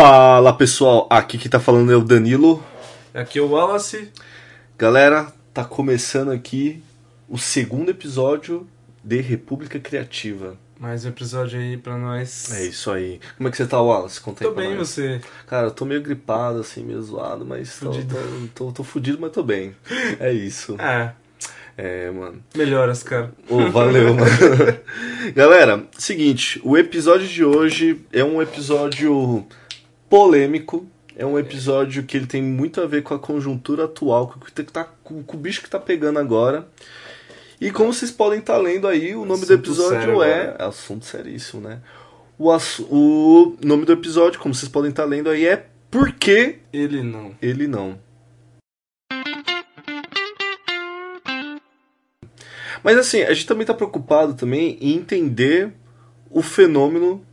Fala pessoal, aqui que tá falando é o Danilo. Aqui é o Wallace. Galera, tá começando aqui o segundo episódio de República Criativa. Mais um episódio aí pra nós. É isso aí. Como é que você tá, Wallace? Conta aí Tô bem, nós. você? Cara, eu tô meio gripado, assim, meio zoado, mas tô, Fudido. tô, tô, tô fudido, mas tô bem. É isso. Ah, É, mano. melhoras, cara. Ô, valeu, mano. Galera, seguinte, o episódio de hoje é um episódio polêmico. É um episódio que ele tem muito a ver com a conjuntura atual, com o, que tá, com o bicho que tá pegando agora. E como vocês podem estar lendo aí, o nome do Assunto episódio sério é. Assunto seríssimo, né? O, o nome do episódio, como vocês podem estar lendo aí, é Por que Ele não. ele não? Mas assim, a gente também tá preocupado também em entender o fenômeno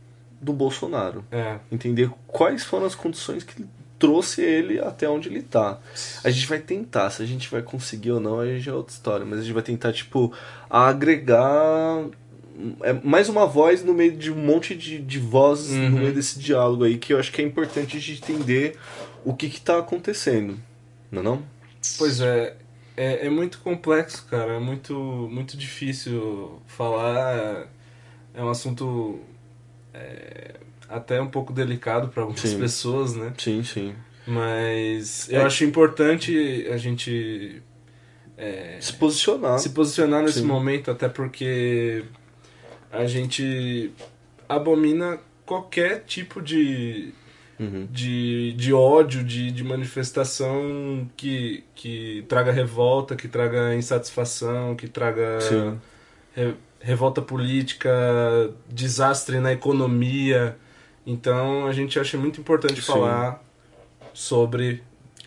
do Bolsonaro. É. Entender quais foram as condições que trouxe ele até onde ele tá. A gente vai tentar, se a gente vai conseguir ou não, aí já é outra história. Mas a gente vai tentar, tipo, agregar é, mais uma voz no meio de um monte de, de vozes Uhum. no meio desse diálogo aí, que eu acho que é importante a gente entender o que que tá acontecendo. Não é não? Pois é, é, é muito complexo, cara. É muito, muito difícil falar. É um assunto é, até um pouco delicado para algumas Sim. pessoas, né? Sim, sim. Mas eu É. acho importante a gente é, Se posicionar. se posicionar nesse Sim. momento, até porque a gente abomina qualquer tipo de, Uhum. de, de ódio, de, de manifestação que, que traga revolta, que traga insatisfação, que traga re- revolta política, desastre na economia. Então a gente acha muito importante Sim. falar sobre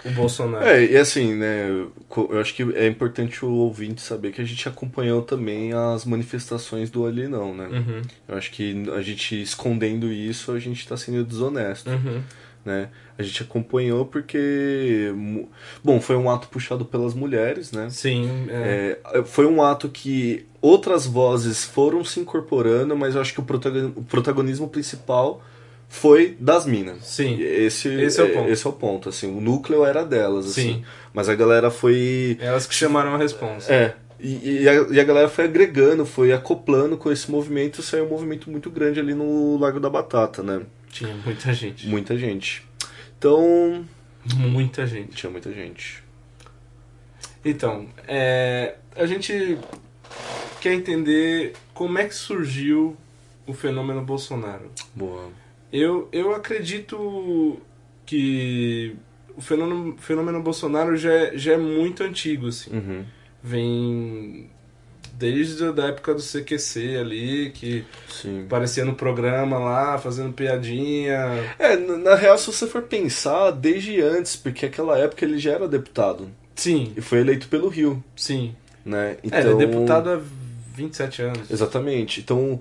o Bolsonaro. É, e assim, né, eu acho que é importante o ouvinte saber que a gente acompanhou também as manifestações do Ali Não, né? Uhum, Eu acho que a gente escondendo isso, a gente tá sendo desonesto, uhum. Né? A gente acompanhou porque, bom, foi um ato puxado pelas mulheres, né? Sim, é. É, foi um ato que outras vozes foram se incorporando, mas eu acho que o protagon- o protagonismo principal foi das minas. Sim. Esse, Esse é o ponto. Esse é o ponto, assim, o núcleo era delas, assim. Sim. Mas a galera foi Elas que chamaram a responsa. é, e, e a, e a galera foi agregando, foi acoplando com esse movimento, saiu um movimento muito grande ali no Lago da Batata, né? Tinha muita gente. Muita gente. Então, Muita gente. tinha muita gente. Então, é, a gente quer entender como é que surgiu o fenômeno Bolsonaro. Boa. Eu, eu acredito que o fenômeno, fenômeno Bolsonaro já é, já é muito antigo, assim. Uhum. Vem desde a da época do CQC ali, que Sim. aparecia no programa lá, fazendo piadinha. É, na, na real, se você for pensar, desde antes, porque aquela época ele já era deputado. Sim, E foi eleito pelo Rio, sim. né? É, ele é deputado há 27 anos. Exatamente. Então.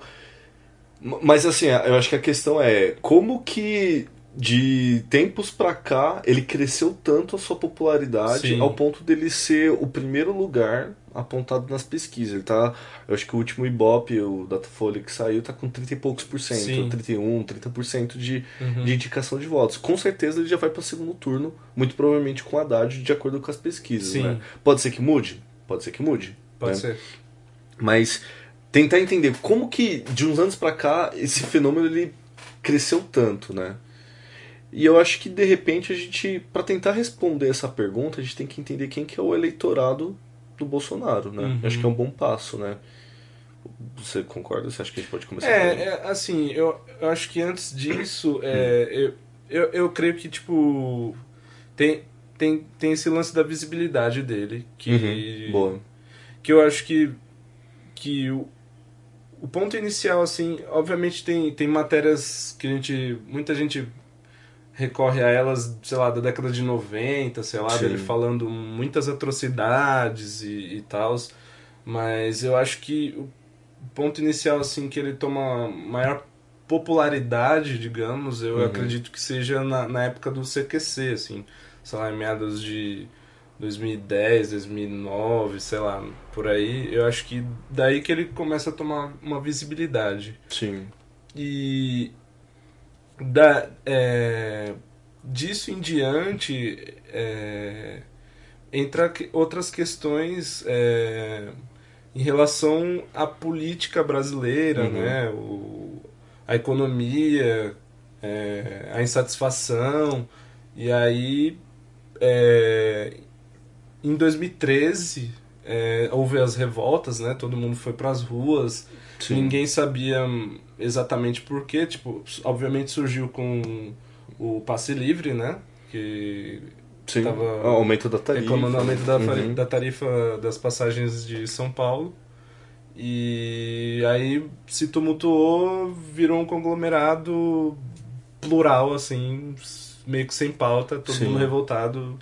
Mas assim, eu acho que a questão é como que de tempos pra cá ele cresceu tanto a sua popularidade Sim. ao ponto dele ser o primeiro lugar apontado nas pesquisas. Ele tá. Eu acho que o último Ibope, o Datafolha que saiu, tá com 30 e poucos por cento, Sim. 31, 30% de, Uhum. de indicação de votos. Com certeza ele já vai para o segundo turno, muito provavelmente com Haddad, de acordo com as pesquisas. Sim. Né? Pode ser que mude? Pode ser que mude. Pode né? ser. Mas tentar entender como que de uns anos pra cá esse fenômeno ele cresceu tanto, né? E eu acho que de repente a gente, Pra tentar responder essa pergunta, a gente tem que entender quem que é o eleitorado do Bolsonaro, né? Uhum. Acho que é um bom passo, né? Você concorda? Você acha que a gente pode começar? É, é, assim, eu, eu acho que antes disso, é, eu, eu, eu creio que, tipo, tem, tem, tem esse lance da visibilidade dele, que, Uhum. Boa. que eu acho que, que o, o ponto inicial, assim, obviamente tem, tem matérias que a gente, muita gente recorre a elas, sei lá, da década de 90, sei lá, Sim. dele falando muitas atrocidades e, e tal, mas eu acho que o ponto inicial, assim, que ele toma maior popularidade, digamos, eu Uhum. acredito que seja na, na época do CQC, assim, sei lá, em meados de 2010, 2009, sei lá, por aí, eu acho que daí que ele começa a tomar uma visibilidade. Sim. E da, é, disso em diante, é, entra outras questões é, em relação à política brasileira, Uhum. né? O, a economia, é, a insatisfação. E aí, é, em 2013, é, houve as revoltas, né? Todo mundo foi para as ruas. Sim. Ninguém sabia hum, exatamente por quê. Tipo, obviamente surgiu com o passe livre, né? Que Sim. tava Ah, aumento da tarifa. reclamando o aumento da, Uhum. da tarifa das passagens de São Paulo. E aí se tumultuou, virou um conglomerado plural, assim, meio que sem pauta, todo Sim. mundo revoltado,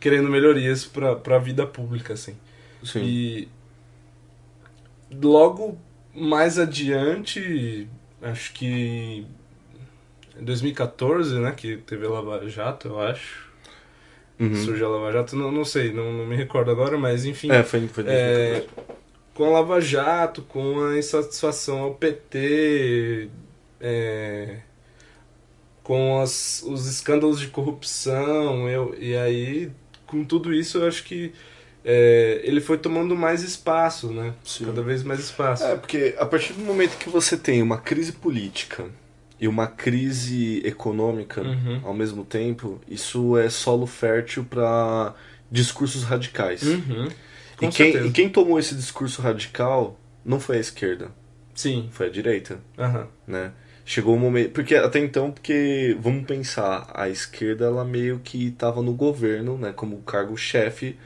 querendo melhorias pra, pra vida pública, assim. Sim. E logo mais adiante, acho que em 2014, né, que teve a Lava Jato, eu acho. Uhum. Surgiu a Lava Jato, não, não sei, não, não me recordo agora, mas enfim. É, foi, foi É, com a Lava Jato, com a insatisfação ao PT, é, com as, os escândalos de corrupção, eu, e aí, com tudo isso, eu acho que é, ele foi tomando mais espaço, né? Sim. Cada vez mais espaço. É, porque a partir do momento que você tem uma crise política e uma crise econômica Uhum. ao mesmo tempo, isso é solo fértil para discursos radicais. Uhum. E quem, e quem tomou esse discurso radical não foi a esquerda, Sim. foi a direita, Aham. né? Chegou um momento, porque até então, porque vamos pensar, a esquerda ela meio que estava no governo, né, como cargo chefe de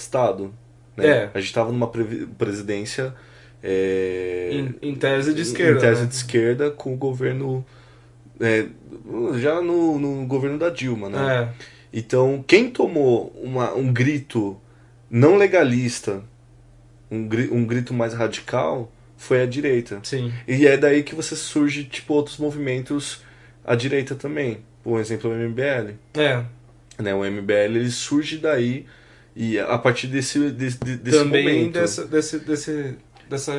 estado, né? É. A gente estava numa presidência é, Em, em tese de esquerda. em tese né? de esquerda com o governo é, já no, no governo da Dilma, né? É. Então, quem tomou uma, um grito não legalista, um, gri- um grito mais radical, foi a direita. Sim. E é daí que você surge, tipo, outros movimentos à direita também. Por exemplo, o MBL. É. Né? O MBL, ele surge daí e a partir desse, desse, desse Também momento. dessa, desse, desse, dessa,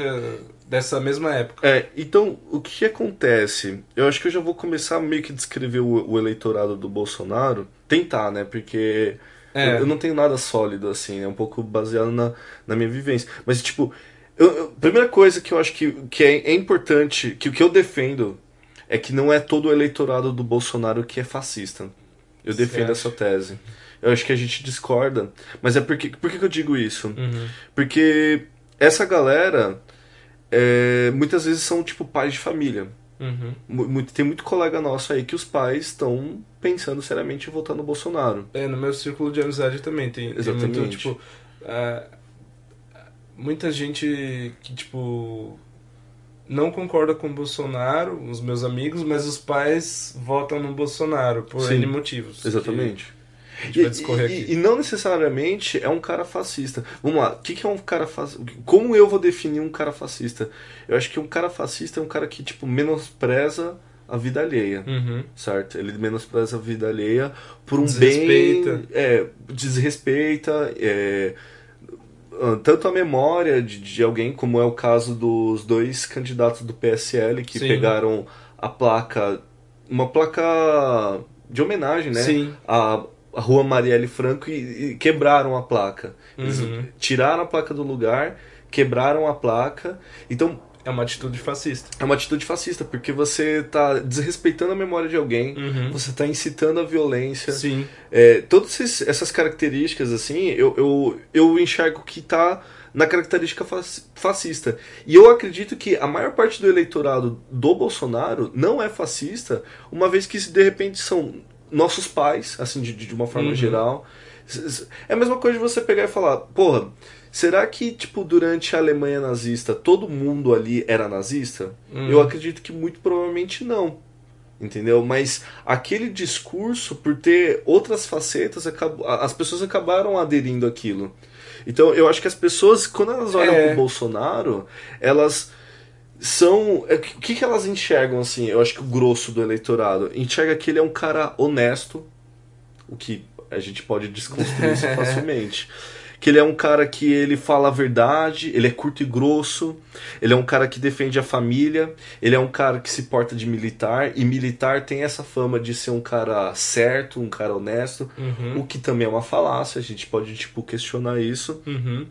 dessa mesma época. É, então, o que acontece? Eu acho que eu já vou começar meio que descrever o, o eleitorado do Bolsonaro. Tentar, né? Porque É. eu, eu não tenho nada sólido, assim, é um pouco baseado na, na minha vivência. Mas, tipo, eu, eu- primeira coisa que eu acho que, que é, é importante, que o que eu defendo é que não é todo o eleitorado do Bolsonaro que é fascista. Eu defendo acha? essa tese. Eu acho que a gente discorda. Mas é porque. Por que, eu digo isso? Uhum. Porque essa galera é, muitas vezes são tipo pais de família. Uhum. Tem muito colega nosso aí que os pais estão pensando seriamente em votar no Bolsonaro. É, no meu círculo de amizade também tem, tem Exatamente. muito, tipo, ah, muita gente que, tipo, não concorda com o Bolsonaro, os meus amigos, mas os pais votam no Bolsonaro por Sim, N motivos. Exatamente. Que A gente vai discorrer e, aqui. e- e não necessariamente é um cara fascista. Vamos lá, o que, que é um cara fascista? Como eu vou definir um cara fascista? Eu acho que um cara fascista é um cara que, tipo, menospreza a vida alheia. Uhum. certo? Ele menospreza a vida alheia por um Desrespeita. bem. É, desrespeita. é, ah, tanto a memória de, de alguém, como é o caso dos dois candidatos do PSL que Sim. pegaram a placa. Uma placa de homenagem, né? Sim. A, a rua Marielle Franco e, e quebraram a placa. Eles Uhum. tiraram a placa do lugar, quebraram a placa. Então, É uma atitude fascista. é uma atitude fascista, porque você tá desrespeitando a memória de alguém, Uhum. você tá incitando a violência. Sim. É, todas essas características, assim, eu, eu, eu enxergo que tá na característica fascista. E eu acredito que a maior parte do eleitorado do Bolsonaro não é fascista, uma vez que de repente são nossos pais, assim, de, de uma forma Uhum. geral. É a mesma coisa de você pegar e falar, porra, será que, tipo, durante a Alemanha nazista, todo mundo ali era nazista? Hum. Eu acredito que muito provavelmente não. Entendeu? Mas aquele discurso, por ter outras facetas, as pessoas acabaram aderindo àquilo. Então, eu acho que as pessoas, quando elas olham É. pro Bolsonaro, elas são. é, O que, que elas enxergam, assim? Eu acho que o grosso do eleitorado enxerga que ele é um cara honesto, o que a gente pode desconstruir isso facilmente. que ele é um cara que ele fala a verdade, ele é curto e grosso, ele é um cara que defende a família, ele é um cara que se porta de militar, e militar tem essa fama de ser um cara certo, um cara honesto, Uhum. o que também é uma falácia, a gente pode, tipo, questionar isso. Uhum.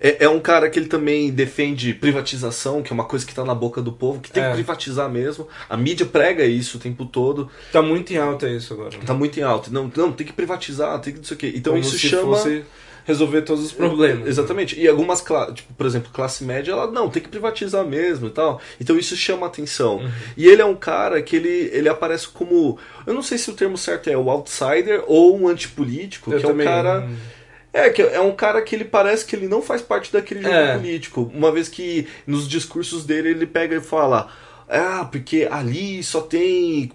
É, é um cara que ele também defende privatização, que é uma coisa que tá na boca do povo, que tem É. que privatizar mesmo. A mídia prega isso o tempo todo, Tá muito em alta isso agora. tá muito em alta. Não, não, tem que privatizar, tem que não sei o quê. Então Como isso se chama. fosse resolver todos os problemas. Exatamente. E algumas, tipo, por exemplo, classe média, ela não, tem que privatizar mesmo e tal. Então isso chama atenção. Uhum. E ele é um cara que ele, ele aparece como. Eu não sei se o termo certo é o outsider ou um antipolítico, Eu que é um também. cara. É, que é um cara que ele parece que ele não faz parte daquele jogo É. político. Uma vez que nos discursos dele ele pega e fala: Ah, porque ali só tem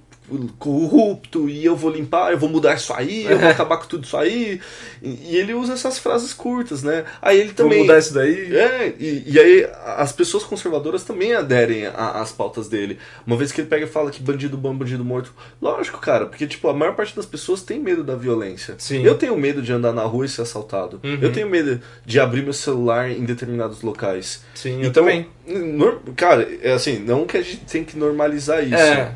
corrupto e eu vou limpar, eu vou mudar isso aí, eu vou acabar com tudo isso aí. E, e ele usa essas frases curtas, né? Aí ele Vou também. mudar isso daí? É, e, e aí as pessoas conservadoras também aderem às pautas dele. Uma vez que ele pega e fala que bandido bom, bandido morto. Lógico, cara, porque tipo, a maior parte das pessoas tem medo da violência. Sim. Eu tenho medo de andar na rua e ser assaltado. Uhum. Eu tenho medo de abrir meu celular em determinados locais. Sim, eu Então, também. nor- cara, é assim, não que a gente tem que normalizar isso. É.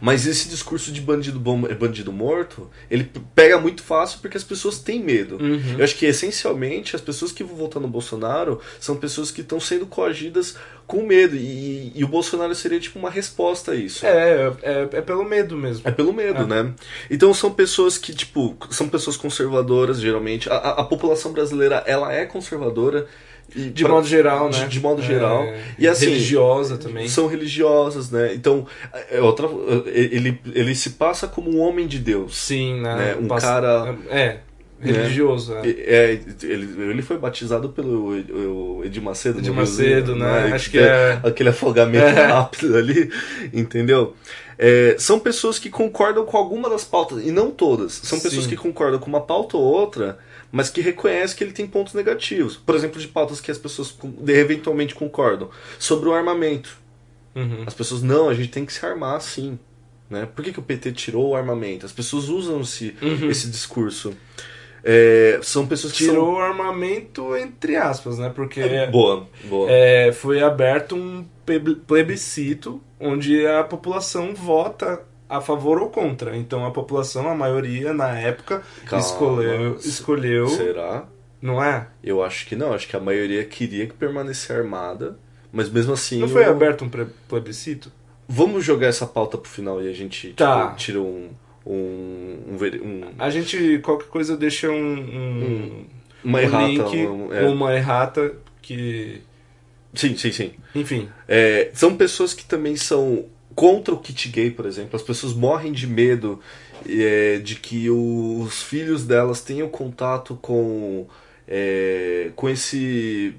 Mas esse discurso de bandido bom é bandido morto, ele pega muito fácil porque as pessoas têm medo. Uhum. Eu acho que essencialmente as pessoas que vão votar no Bolsonaro são pessoas que estão sendo coagidas com medo. E, e o Bolsonaro seria tipo uma resposta a isso. É, é, é pelo medo mesmo. É pelo medo, É. né? Então são pessoas que, tipo, são pessoas conservadoras, geralmente. A, a- a população brasileira, ela é conservadora. De pra- modo geral, de- né? de modo É, geral. E assim, Religiosa também. São religiosas, né? Então, é outra, ele, ele se passa como um homem de Deus. Sim, né? né? Um Passa- cara- É, religioso. É. É, ele, ele foi batizado pelo o Edir Macedo. Edir no Macedo, Riozinho, né? Acho que é- Aquele afogamento É. rápido ali, entendeu? É, são pessoas que concordam com alguma das pautas, e não todas. São pessoas Sim. que concordam com uma pauta ou outra, mas que reconhecem que ele tem pontos negativos. Por exemplo, de pautas que as pessoas eventualmente concordam. Sobre o armamento. Uhum. As pessoas, não, a gente tem que se armar sim. Né? Por que, que o PT tirou o armamento? As pessoas usam esse, Uhum. esse discurso. É, são pessoas que Tirou o armamento entre aspas, né? Porque são... Boa, boa. é, foi aberto um pleb- plebiscito onde a população vota a favor ou contra. Então a população, a maioria na época, Calma. escolheu, escolheu, Será? não é? Eu acho que não. Acho que a maioria queria que permanecesse armada. Mas mesmo assim. Não foi eu- aberto um plebiscito? Vamos jogar essa pauta pro final e a gente Tá. tipo, tira um. Um, um, um- A gente, qualquer coisa, deixa um, um, uma um errata. link, um- é. uma errata que... Sim, sim, sim. Enfim, É, são pessoas que também são contra o kit gay, por exemplo. As pessoas morrem de medo é, de que os filhos delas tenham contato com, é, com esse.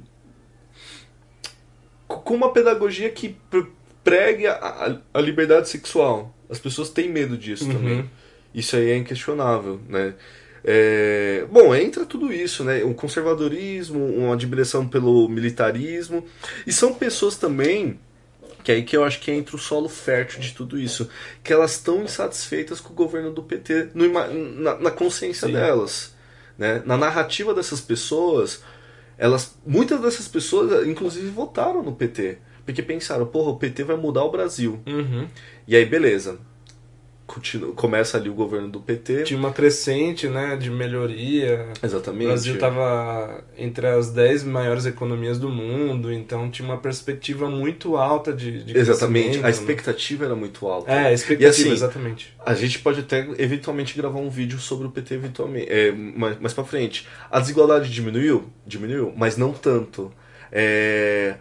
com uma pedagogia que pre- pregue a, a- a liberdade sexual. As pessoas têm medo disso Uhum. também. Isso aí é inquestionável, né? É, bom, entra tudo isso, né? Um conservadorismo, uma admiração pelo militarismo. E são pessoas também, que é aí que eu acho que entra o solo fértil de tudo isso, que elas estão insatisfeitas com o governo do PT no na, na consciência Sim. delas. Né? Na narrativa dessas pessoas, elas muitas dessas pessoas, inclusive, votaram no PT. Porque pensaram, porra, o PT vai mudar o Brasil. uhum. E aí, beleza. Continua, começa ali o governo do PT. tinha uma crescente né, de melhoria. Exatamente. O Brasil estava entre as 10 maiores economias do mundo, então tinha uma perspectiva muito alta de, de Exatamente. A né? expectativa era muito alta. É, a expectativa, E assim, exatamente. A gente pode até eventualmente gravar um vídeo sobre o PT eventualmente, é, mais, mais pra frente. A desigualdade diminuiu? Diminuiu, mas não tanto. É,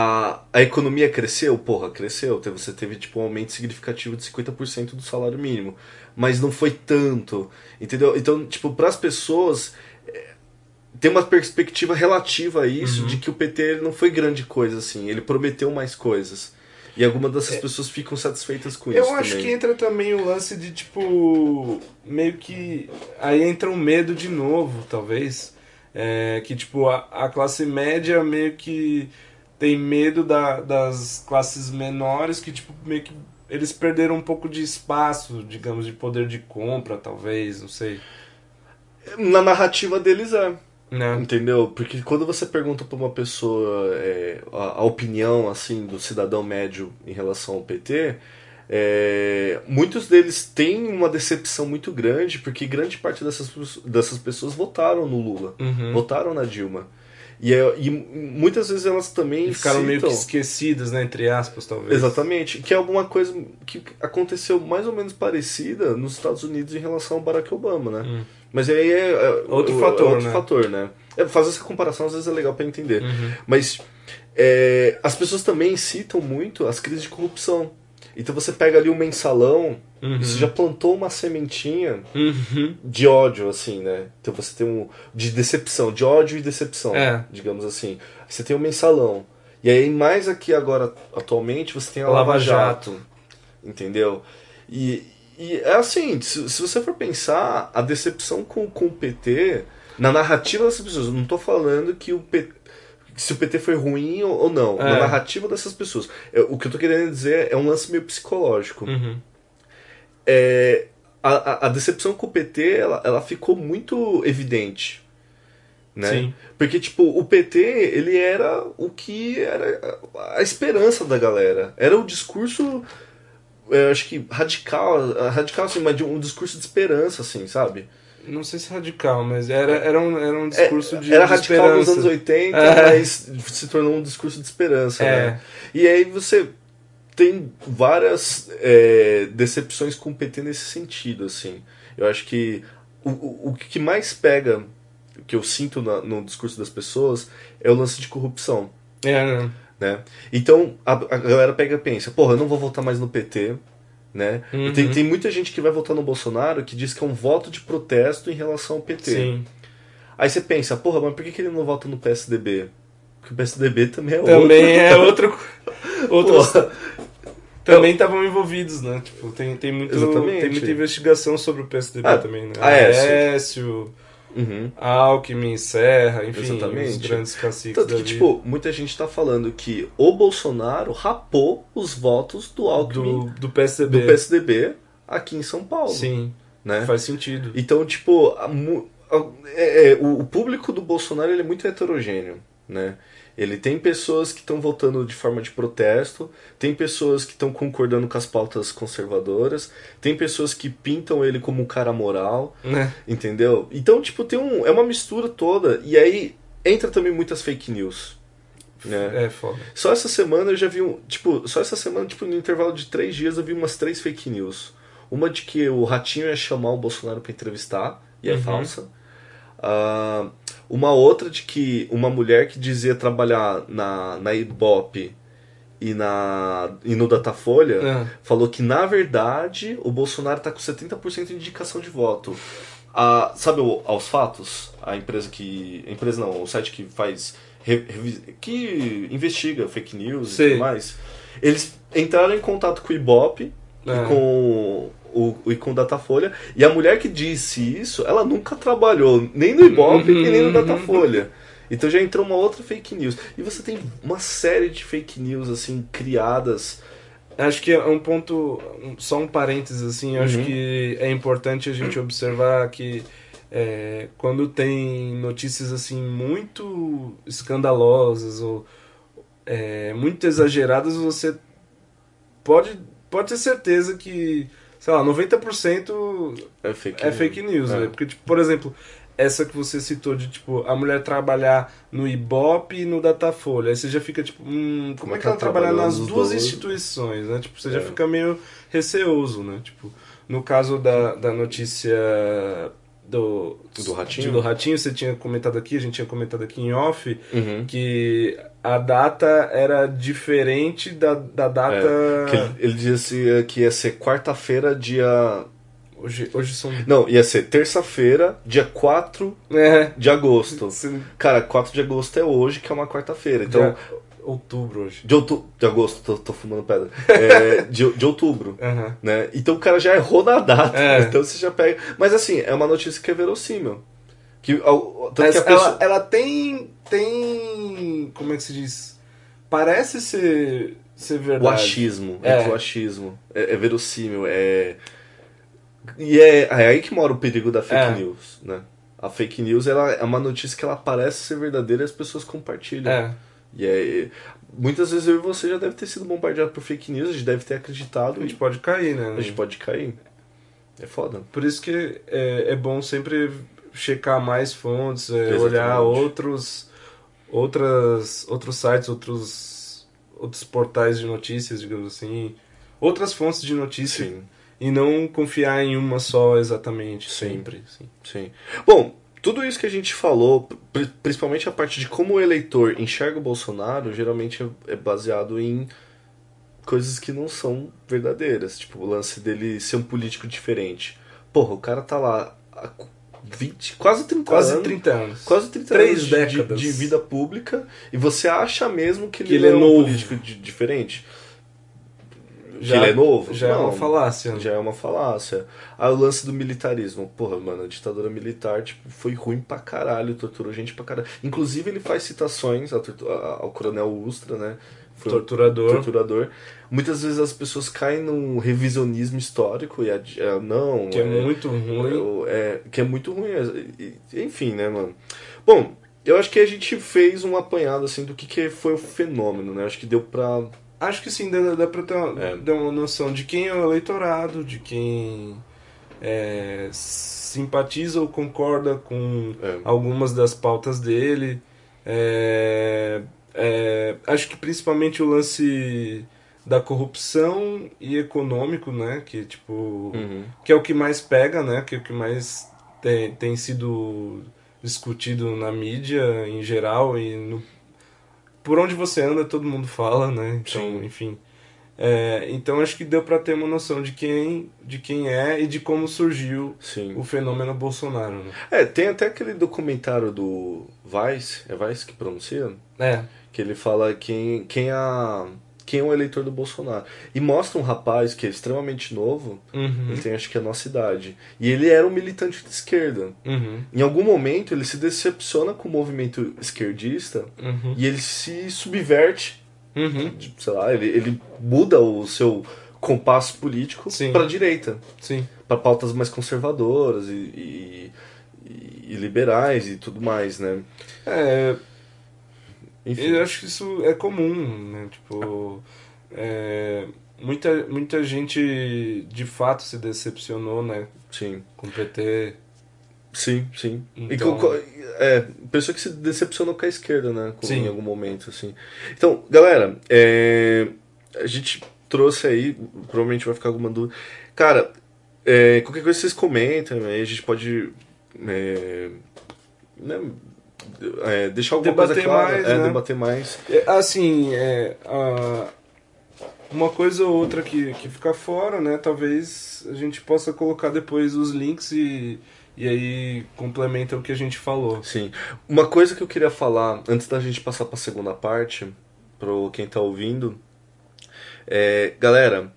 a, a economia cresceu? Porra, cresceu. Você teve tipo, um aumento significativo de 50% do salário mínimo. Mas não foi tanto. Entendeu? Então, tipo, pras pessoas. é, Tem uma perspectiva relativa a isso, Uhum. de que o PT não foi grande coisa assim, ele prometeu mais coisas. E algumas dessas pessoas ficam satisfeitas com É. Eu isso acho também. que entra também o lance de, tipo, meio que. Aí entra um medo de novo, talvez. É, que, tipo, a, a classe média meio que tem medo da- das classes menores, que, tipo, meio que eles perderam um pouco de espaço, digamos, de poder de compra, talvez, não sei. Na narrativa deles é. Né? Entendeu? Porque quando você pergunta pra uma pessoa é, a, a opinião assim do cidadão médio em relação ao PT, é, muitos deles têm uma decepção muito grande, porque grande parte dessas, dessas pessoas votaram no Lula, Uhum. votaram na Dilma. E, é- e muitas vezes elas também E ficaram meio que citam- esquecidas, né? Entre aspas, talvez. Exatamente, que é alguma coisa que aconteceu mais ou menos parecida nos Estados Unidos em relação ao Barack Obama, né? Hum. Mas aí é, é Outro é fator, outro né? fator, né? É, fazer essa comparação às vezes é legal pra entender. Uhum. Mas é, as pessoas também citam muito as crises de corrupção. Então você pega ali um mensalão Uhum. e você já plantou uma sementinha Uhum. de ódio, assim, né? Então você tem um. de decepção, de ódio e decepção, É. digamos assim. Você tem o mensalão. E aí, mais aqui agora, atualmente, você tem a Lava, Lava Jato. Jato. Entendeu? E, e é assim, se, se você for pensar, a decepção com, com o PT, na narrativa dessas pessoas, não tô falando que o PT. Se o PT foi ruim ou, não, na É. narrativa dessas pessoas. É, o que eu tô querendo dizer é um lance meio psicológico Uhum. é, a, a- a decepção com o PT ela, ela ficou muito evidente. Né? Sim. Porque, tipo, o PT, ele era o que era a esperança da galera. Era o discurso, eu acho que radical, radical assim, mas de um discurso de esperança, assim, sabe? Não sei se radical, mas era, era, um, era um discurso É, de, era de radical esperança. nos anos 80, É. mas se tornou um discurso de esperança, É. né? E aí você tem várias é, decepções com o PT nesse sentido, assim. Eu acho que o, o, o que mais pega, que eu sinto na- no discurso das pessoas, é o lance de corrupção, É, né? né? Então a, a galera pega e pensa, porra, eu não vou votar mais no PT, né? Uhum. Tem, tem muita gente que vai votar no Bolsonaro que diz que é um voto de protesto em relação ao PT. Sim. Aí você pensa, porra, mas por que, que ele não vota no PSDB? Porque o PSDB também é Também é outro. Porra. também estavam envolvidos, né? Tipo, tem, tem, muito, Exatamente. tem muita investigação sobre o PSDB Ah, também, né? Aécio. Aécio, Uhum. Alckmin, Serra, enfim, Exatamente. os grandes caciques Tanto que, vida. tipo, muita gente tá falando que o Bolsonaro rapou os votos do Alckmin do, do PSDB. do PSDB aqui em São Paulo. Sim, Né? faz sentido. Então, tipo, a a- é- é, o, o público do Bolsonaro ele é muito heterogêneo, né? Ele tem pessoas que estão votando de forma de protesto, tem pessoas que estão concordando com as pautas conservadoras, tem pessoas que pintam ele como um cara moral, Né? entendeu? Então, tipo, tem um, é uma mistura toda, e aí entra também muitas fake news, né? É foda. Só essa semana eu já vi um. Tipo, só essa semana, tipo, no intervalo de três dias eu vi umas três fake news. Uma de que o Ratinho ia chamar o Bolsonaro pra entrevistar, e é Uhum. falsa. Ah, uma outra de que uma mulher que dizia trabalhar na, na Ibope e, na, e no Datafolha É. falou que, na verdade, o Bolsonaro tá com 70% de indicação de voto. A, sabe o Aos Fatos? A empresa que. A empresa não, o site que faz. re- que investiga fake news e Sei. tudo mais. Eles entraram em contato com o Ibope É. e com o, e com o Datafolha. E a mulher que disse isso, ela nunca trabalhou nem no Ibope e nem no Datafolha. Então já entrou uma outra fake news. E você tem uma série de fake news assim criadas. Acho que é um ponto, só um parênteses assim, eu acho Uhum. que é importante a gente observar que é, quando tem notícias assim muito escandalosas ou é, muito exageradas, você pode, pode ter certeza que, sei lá, 90% É fake é news. fake news, É. né? Porque, tipo, por exemplo, essa que você citou de, tipo, a mulher trabalhar no Ibope e no Datafolha. Aí você já fica, tipo, hum, como, é que ela trabalha nas duas dois? instituições, né? Tipo, você já É. fica meio receoso, né? Tipo, no caso da, da notícia do... Do Ratinho? Do Ratinho, você tinha comentado aqui, a gente tinha comentado aqui em off, Uhum. que a data era diferente da, da data... É, que ele, ele disse que ia ser quarta-feira, dia. Hoje, hoje são... Não, ia ser terça-feira, dia 4 É, de agosto. se- Cara, 4 de agosto é hoje, que é uma quarta-feira. Então, dia- outubro hoje. de, outu... de agosto, tô, tô fumando pedra. É, de, de outubro. Aham. Né? Então o cara já errou na data. É. Então você já pega. Mas assim, é uma notícia que é verossímil. Que, ao- que a Ela, pessoa... ela tem. tem. Como é que se diz? Parece ser, ser verdade. O achismo. É. É. o achismo. É, é verossímil. É. E é, é aí que mora o perigo da fake É. news, né? A fake news ela é uma notícia que ela parece ser verdadeira e as pessoas compartilham. É. E aí, muitas vezes eu e você já deve ter sido bombardeado por fake news, a gente deve ter acreditado A gente e pode cair, né? a gente pode cair. É foda. Por isso que é, é bom sempre checar mais fontes, é, olhar outros, outras, outros sites, outros, outros portais de notícias, digamos assim, outras fontes de notícia Sim, e não confiar em uma só exatamente, Sim. sempre. Sim. sim. Bom, tudo isso que a gente falou, pri- principalmente a parte de como o eleitor enxerga o Bolsonaro, geralmente é é baseado em coisas que não são verdadeiras. Tipo, o lance dele ser um político diferente. Porra, o cara tá lá há 20, quase 30 Quase anos. 30 anos. Quase 30 Três anos de- décadas. De, vida pública e você acha mesmo que ele, Que ele é um novo. político di- diferente? Já- que ele é novo? Já é Não, uma falácia. Já é uma falácia. Aí o lance do militarismo. Porra, mano, a ditadura militar tipo, foi ruim pra caralho, torturou gente pra caralho. Inclusive ele faz citações ao, a- ao coronel Ustra, né? Foi um Torturador. torturador. Muitas vezes as pessoas caem num revisionismo histórico e ad- é, não. Que é muito ruim. É, que é muito ruim. é, enfim, né, mano? Bom, eu acho que a gente fez um apanhado assim do que, que foi o fenômeno, né? Acho que deu pra. Acho que sim, dá, dá pra ter uma, É. dar uma noção de quem é o eleitorado, de quem é, simpatiza ou concorda com É. algumas das pautas dele. É, é, acho que principalmente o lance da corrupção e econômico, né? Que tipo. Uhum. que é o que mais pega, né? Que é o que mais tem, tem sido discutido na mídia em geral e no, por onde você anda todo mundo fala, né? Então, Sim. enfim. É, então acho que deu para ter uma noção de quem, de quem é e de como surgiu Sim. o fenômeno Bolsonaro. Né? É, tem até aquele documentário do Vice, é Vice que pronuncia? É, Que ele fala quem, quem, é a, quem é o eleitor do Bolsonaro. E mostra um rapaz que é extremamente novo, uhum, ele tem acho que a nossa idade. E ele era um militante de esquerda. uhum, Em algum momento ele se decepciona com o movimento esquerdista uhum, e ele se subverte, uhum, de- sei lá, ele, ele muda o seu compasso político para a direita, sim. para pautas mais conservadoras e, e, e- e liberais e tudo mais, né? É, Enfim. Eu acho que isso é comum, né? Tipo, é, muita, muita gente de fato se decepcionou, né? Sim. Com o PT. Sim, sim. E Então- co- co- é, pessoa que se decepcionou com a esquerda, né? Com- Sim. Em algum momento, assim. Então, galera, é, a gente trouxe aí, provavelmente vai ficar alguma dúvida. Cara, é, qualquer coisa vocês comentam, aí a gente pode é, né, é, deixar alguma Debater coisa clara, mais, é, né? debater mais. É, Assim, é, a- uma coisa ou outra que, que fica fora, né? Talvez a gente possa colocar depois os links e, e aí complementa o que a gente falou. Sim. Uma coisa que eu queria falar, antes da gente passar para a segunda parte, para quem tá ouvindo, é, galera,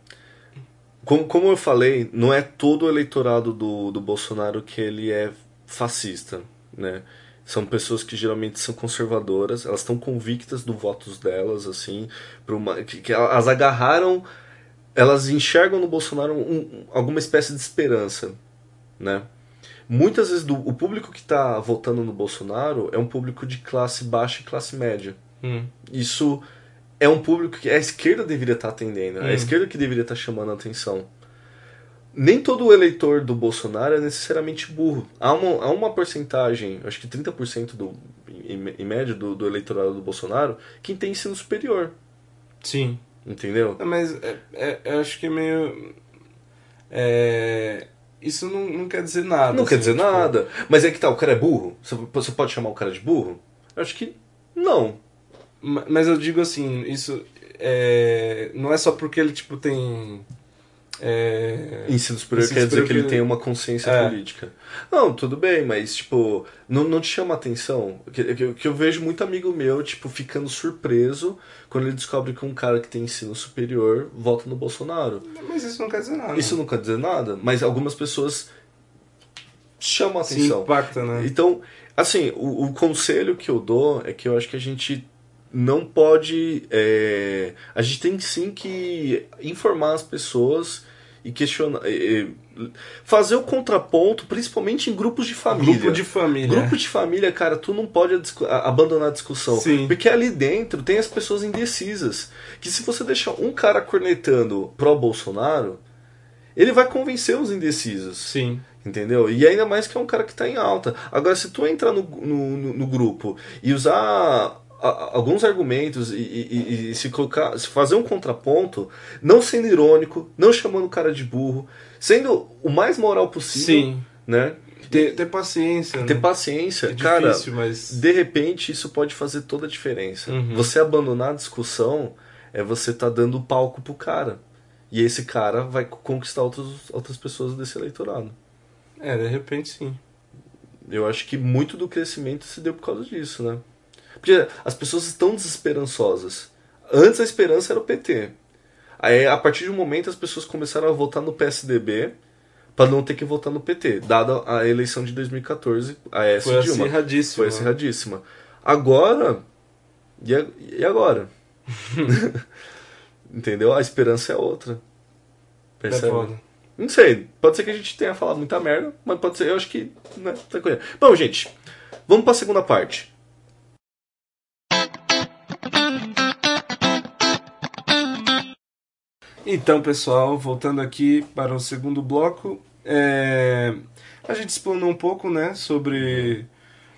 como, como eu falei, não é todo o eleitorado do, do Bolsonaro que ele é fascista, né? São pessoas que geralmente são conservadoras, elas estão convictas do votos delas, assim, por uma, que, que elas agarraram, elas enxergam no Bolsonaro um- um- alguma espécie de esperança, né? Muitas vezes do, o público que está votando no Bolsonaro é um público de classe baixa e classe média. Hum, Isso é um público que a esquerda deveria estar atendendo, é a Hum. esquerda que deveria estar chamando a atenção. Nem todo eleitor do Bolsonaro é necessariamente burro. Há uma, há uma porcentagem, acho que 30% do, em, em média do, do eleitorado do Bolsonaro, que tem ensino superior. sim. Entendeu? É, Mas é, é- eu acho que é meio. é, isso não, não quer dizer nada. Não quer assim, dizer tipo, nada. Mas é que tá, o cara é burro? Você, pode chamar o cara de burro? Eu acho que não. Ma- Mas eu digo assim, isso é, não é só porque ele tipo tem é, Ensino superior Ensino quer dizer superior que ele tem uma consciência É. política. Não, tudo bem, mas, tipo, não, não te chama atenção? Que, que, que eu vejo muito amigo meu, tipo, ficando surpreso quando ele descobre que um cara que tem ensino superior vota no Bolsonaro. mas isso não quer dizer nada. Isso não quer dizer nada, mas algumas pessoas chamam se atenção. impacta, né? Então, assim, o, o conselho que eu dou é que eu acho que a gente não pode. é, a gente tem sim que informar as pessoas e questionar, e- fazer o contraponto, principalmente em grupos de família. Grupo de família. Grupo de família, cara, tu não pode abandonar a discussão. Sim. Porque ali dentro tem as pessoas indecisas. Que se você deixar um cara cornetando pró-Bolsonaro, ele vai convencer os indecisos. Sim. Entendeu? E ainda mais que é um cara que tá em alta. Agora, se tu entrar no, no, no- no grupo e usar alguns argumentos e, e- e- se colocar, se fazer um contraponto, não sendo irônico, não chamando o cara de burro, sendo o mais moral possível, Sim. né? Ter, ter paciência. Ter né? paciência, É cara. difícil, mas. De repente, isso pode fazer toda a diferença. Uhum. Você abandonar a discussão é você tá dando palco pro cara. E esse cara vai conquistar outros, outras pessoas desse eleitorado. É, de repente sim. Eu acho que muito do crescimento se deu por causa disso, né? Porque as pessoas estão desesperançosas. Antes a esperança era o PT. Aí, a partir de um momento, as pessoas começaram a votar no PSDB para não ter que votar no PT, dada a eleição de 2014, a S Foi Dilma. acirradíssimo. Foi acirradíssima. Agora. E a- agora? Entendeu? A esperança é outra. É Percebe? foda. Não sei. Pode ser que a gente tenha falado muita merda, mas pode ser. Eu acho que. Né, tranquilo. Bom, gente. Vamos pra segunda parte. Então, pessoal, voltando aqui para o segundo bloco, é, a gente explanou um pouco, né, sobre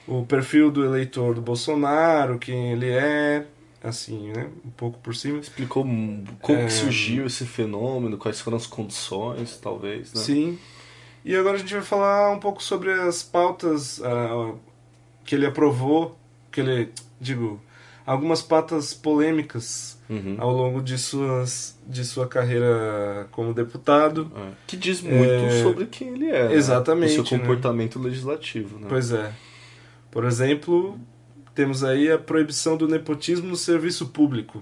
o perfil do eleitor do Bolsonaro, quem ele é, assim, né, um pouco por cima. Explicou como É. que surgiu esse fenômeno, quais foram as condições, talvez, né? Sim. E agora a gente vai falar um pouco sobre as pautas ah, que ele aprovou, que ele, digo, algumas pautas polêmicas Uhum. ao longo de suas de sua carreira como deputado. É. Que diz muito É. sobre quem ele é. né? Exatamente, O seu né? comportamento legislativo, né? Pois é. Por exemplo, temos aí a proibição do nepotismo no serviço público.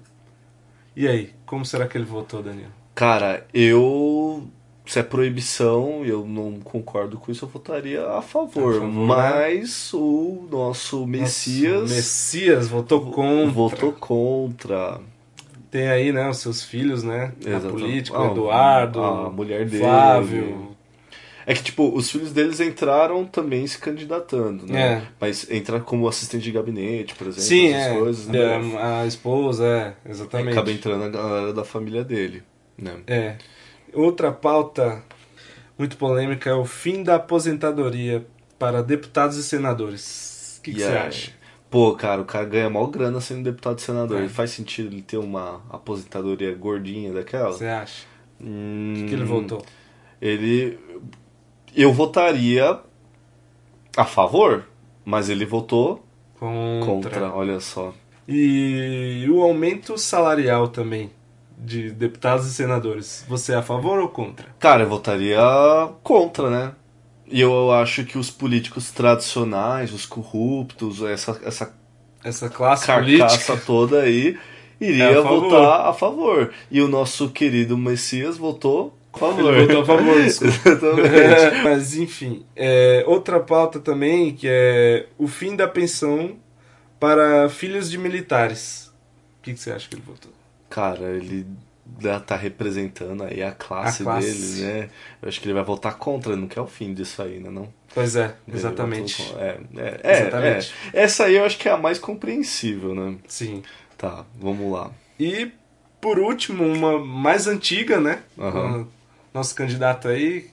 E aí, como será que ele votou, Daniel? Cara, eu. Se é proibição e eu não concordo com isso, eu votaria a favor. A favor, né? mas o nosso Messias Messias votou contra. votou contra. Tem aí, né, os seus filhos, né? Exato. política, Ah, Eduardo, a mulher dele. Flávio. É que, tipo, os filhos deles entraram também se candidatando, né? É. Mas entrar como assistente de gabinete, por exemplo, Sim, essas é. coisas, né? É, A esposa, é, exatamente. Acaba entrando a galera da família dele, né? É. Outra pauta muito polêmica é o fim da aposentadoria para deputados e senadores. O que, que E você acha? Pô, cara, o cara ganha maior grana sendo deputado e senador. É. Faz sentido ele ter uma aposentadoria gordinha daquela? Você acha? Hum, O que, que ele votou? Ele. Eu votaria a favor, mas ele votou Contra. contra, olha só. E o aumento salarial também de deputados e senadores. Você é a favor ou contra? Cara, eu votaria contra, né? E eu acho que os políticos tradicionais, os corruptos, essa, essa Essa classe carcaça política? toda aí, iria É a votar a favor. E o nosso querido Messias votou a favor. Ele votou a favor. Exatamente. Mas enfim, é, outra pauta também que é o fim da pensão para filhos de militares. O que, que você acha que ele votou? Cara, ele tá representando aí a classe, A classe. dele, né? Eu acho que ele vai votar contra, não quer o fim disso aí, né? Não? Pois é, exatamente. votou con- É, é, é, Exatamente. é. Essa aí eu acho que é a mais compreensível, né? Sim. Tá, vamos lá. E por último, uma mais antiga, né? O Nosso candidato aí,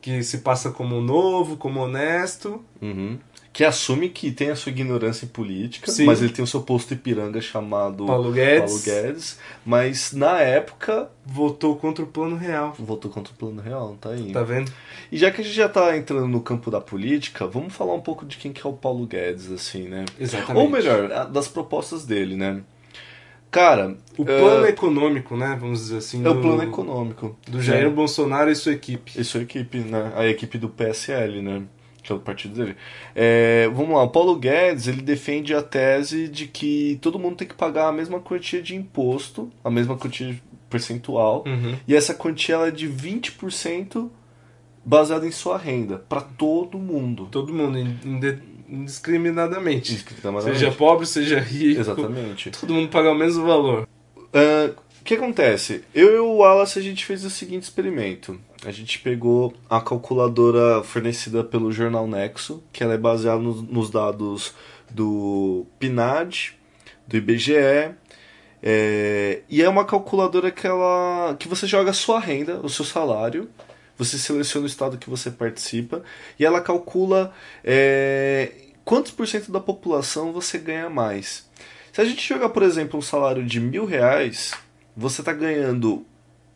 que se passa como novo, como honesto. Uhum. Que assume que tem a sua ignorância em política, Sim. mas ele tem o seu posto Ipiranga chamado Paulo Guedes. Paulo Guedes, mas na época Votou contra o plano real. votou contra o plano real, tá aí. Tá vendo? E já que a gente já tá entrando no campo da política, vamos falar um pouco de quem que é o Paulo Guedes, assim, né? Exatamente. Ou melhor, das propostas dele, né? Cara, O plano econômico, né? Vamos dizer assim. é o do- plano econômico. Do Jair É. Bolsonaro e sua equipe. E sua equipe, né? A equipe do PSL, né? Que é o partido dele. É, vamos lá, o Paulo Guedes, ele defende a tese de que todo mundo tem que pagar a mesma quantia de imposto, a mesma quantia percentual, Uhum. e essa quantia ela é de 20% baseada em sua renda, para todo mundo. Todo mundo, indiscriminadamente. Indiscriminadamente. Seja pobre, seja rico. Exatamente. Todo mundo paga o mesmo valor. Ah, o que acontece? Eu e o Wallace a gente fez o seguinte experimento. A gente pegou a calculadora fornecida pelo jornal Nexo, que ela é baseada nos, dados do PNAD, do IBGE, é, e é uma calculadora que, ela, que você joga a sua renda, o seu salário, você seleciona o estado que você participa, e ela calcula é, quantos por cento da população você ganha mais. Se a gente jogar, por exemplo, um salário de mil reais, você está ganhando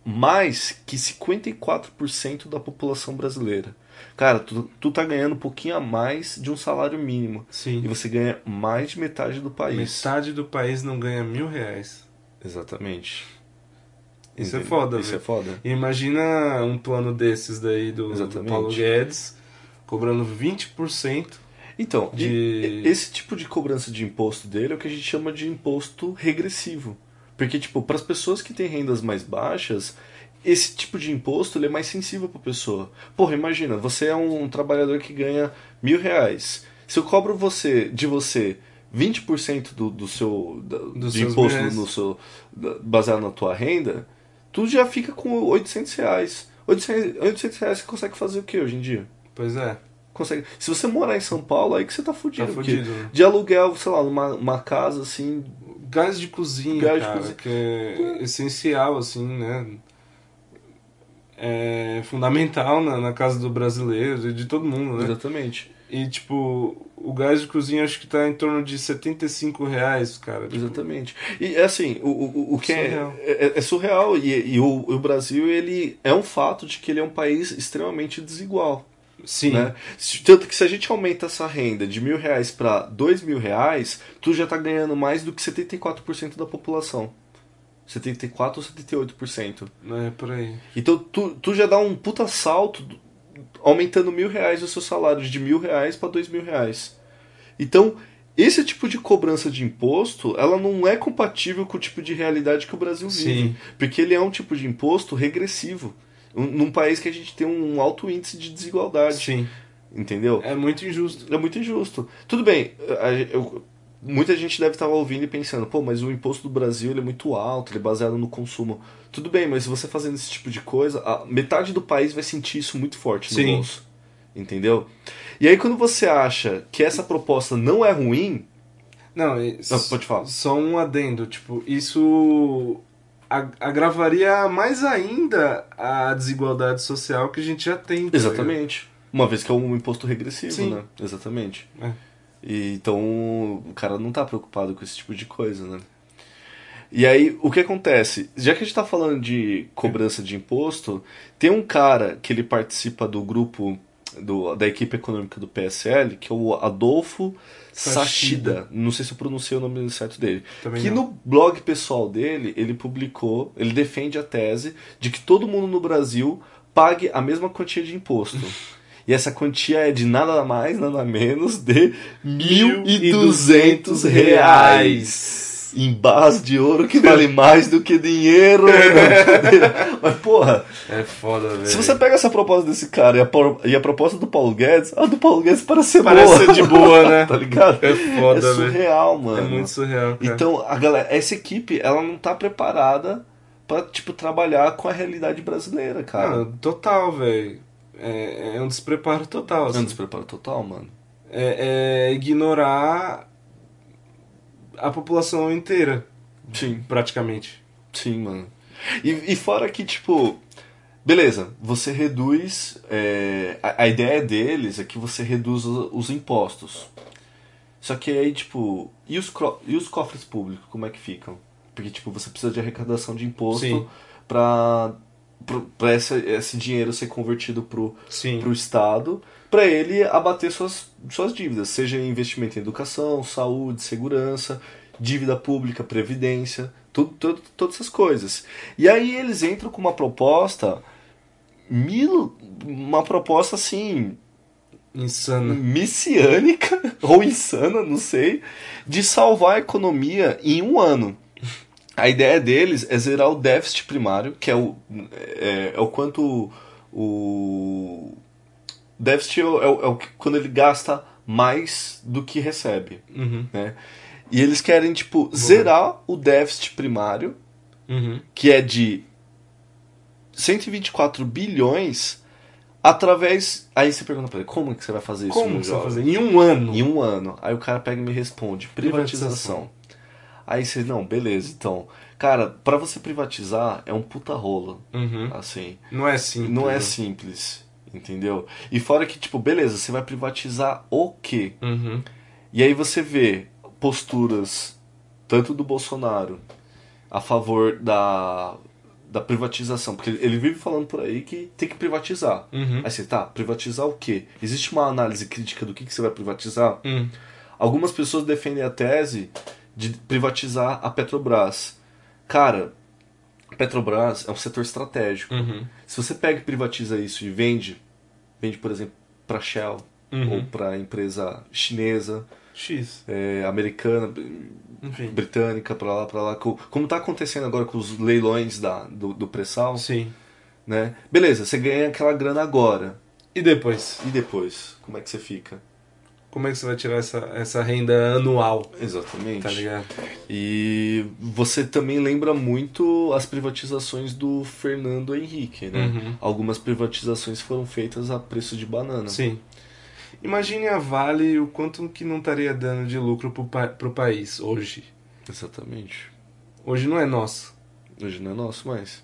mais que 54% da população brasileira. Cara, tu, tu tá ganhando um pouquinho a mais de um salário mínimo. Sim. E você ganha mais de metade do país. Metade do país não ganha mil reais. Exatamente. Isso é foda, Isso velho. é foda. Imagina um plano desses daí do, do. Paulo Guedes cobrando 20%. Então, De- esse tipo de cobrança de imposto dele é o que a gente chama de imposto regressivo. Porque, tipo, para as pessoas que têm rendas mais baixas, esse tipo de imposto ele é mais sensível para a pessoa. Porra, imagina, você é um trabalhador que ganha mil reais. Se eu cobro você, de você 20% do, do seu da, seus imposto reais. no seu, da- baseado na tua renda, tu já fica com 800 reais. 800, 800 reais você consegue fazer o que hoje em dia? Pois é, Consegue. Se você morar em São Paulo, aí que você tá fudido. tá fudido. né? De aluguel, sei lá, numa uma casa assim. Gás de cozinha, Gás de cara, cozinha. que é essencial, assim, né? É fundamental na, na casa do brasileiro e de todo mundo, né? Exatamente. E, tipo, o gás de cozinha acho que tá em torno de 75 reais, cara. Tipo, Exatamente. E é assim, o, o, o que é Surreal. é, é surreal. E, e o, o Brasil, ele é um fato de que ele é um país extremamente desigual. Sim, Né? Tanto que se a gente aumenta essa renda de mil reais para dois mil reais, tu já tá ganhando mais do que 74% da população. 74 ou 78%. é por aí. Então tu, tu já dá um puta salto do- aumentando mil reais o seu salário de mil reais para dois mil reais. Então, esse tipo de cobrança de imposto, ela não é compatível com o tipo de realidade que o Brasil vive. Sim. Porque ele é um tipo de imposto regressivo. Um- Num país que a gente tem um alto índice de desigualdade. Sim. Entendeu? É muito injusto. É muito injusto. Tudo bem, eu- muita gente deve estar ouvindo e pensando, pô, mas o imposto do Brasil ele é muito alto, ele é baseado no consumo. Tudo bem, mas se você fazendo esse tipo de coisa, a metade do país vai sentir isso muito forte no Sim. bolso. Entendeu? E aí quando você acha que essa proposta não é ruim, Não, Não, pode falar. Só um adendo, tipo, isso agravaria mais ainda a desigualdade social que a gente já tem. tá exatamente. Uma vez que é um imposto regressivo, Sim. né? Exatamente. É. E, então o cara não tá preocupado com esse tipo de coisa, né? E aí, o que acontece? Já que a gente tá falando de cobrança de imposto, tem um cara que ele participa do grupo do, da equipe econômica do PSL, que é o Adolfo Sachida. Sachida. Não sei se eu pronunciei o nome certo dele. Também que não. no blog pessoal dele, ele publicou, ele defende a tese de que todo mundo no Brasil pague a mesma quantia de imposto. E essa quantia é de nada mais, nada menos de 1.200 reais. Em base de ouro que vale mais do que dinheiro. Mas, porra, É foda, velho. se você pega essa proposta desse cara e a, por- e a proposta do Paulo Guedes, a do Paulo Guedes parece ser Parece boa. ser de boa, né? tá ligado? É foda, é velho. surreal, mano. É muito surreal, cara. Então, a galera, essa equipe, ela não tá preparada pra, tipo, trabalhar com a realidade brasileira, cara. Não, total, velho. É, é um despreparo total. É um Assim. despreparo total, mano. É, é ignorar a população inteira, Sim, praticamente. sim, mano. E, e fora que, tipo, beleza, você reduz. é, a, a ideia deles é que você reduz os, os impostos. Só que aí, tipo, e os, e os cofres públicos, como é que ficam? Porque, tipo, você precisa de arrecadação de imposto Sim. pra, essa, esse dinheiro ser convertido pro, Sim. pro Estado para ele abater suas, suas dívidas, seja investimento em educação, saúde, segurança, dívida pública, previdência, tudo, tudo, todas essas coisas. E aí eles entram com uma proposta mil, uma proposta assim Insano. messiânica ou insana, não sei, de salvar a economia em um ano. A ideia deles é zerar o déficit primário, que é o, é, é o quanto o déficit é, o- é o- é o que- quando ele gasta mais do que recebe, Uhum. né? E eles querem tipo zerar o déficit primário, Uhum. que é de 124 bilhões através. Aí você pergunta pra ele, como que você vai fazer isso? Como você vai fazer? Em um ano. Em um ano. Aí o cara pega e me responde: privatização. Privatização. Aí você, não, beleza, então. Cara, pra você privatizar é um puta rola. Uhum. Assim. Não é simples. Não é né? simples. Entendeu? E fora que, tipo, beleza, você vai privatizar o quê? Uhum. E aí você vê posturas, tanto do Bolsonaro, a favor da, da privatização. Porque ele vive falando por aí que tem que privatizar. Uhum. Aí você, tá, privatizar o quê? Existe uma análise crítica do que, que você vai privatizar? Uhum. Algumas pessoas defendem a tese de privatizar a Petrobras. Cara, Petrobras é um setor estratégico. Uhum. Se você pega e privatiza isso e vende, vende, por exemplo, para Shell Uhum. ou para empresa chinesa, X. é, americana, Enfim. britânica, para lá, para lá, co- como está acontecendo agora com os leilões da, do, do pré-sal, Sim. né? Beleza, você ganha aquela grana agora. E depois? E depois? Como é que você fica? Como é que você vai tirar essa, essa renda anual? Exatamente. Tá ligado? E você também lembra muito as privatizações do Fernando Henrique, né? Uhum. Algumas privatizações foram feitas a preço de banana. Sim. Imagine a Vale o quanto que não estaria dando de lucro pro, pa pro país hoje. Exatamente. Hoje não é nosso. Hoje não é nosso mais.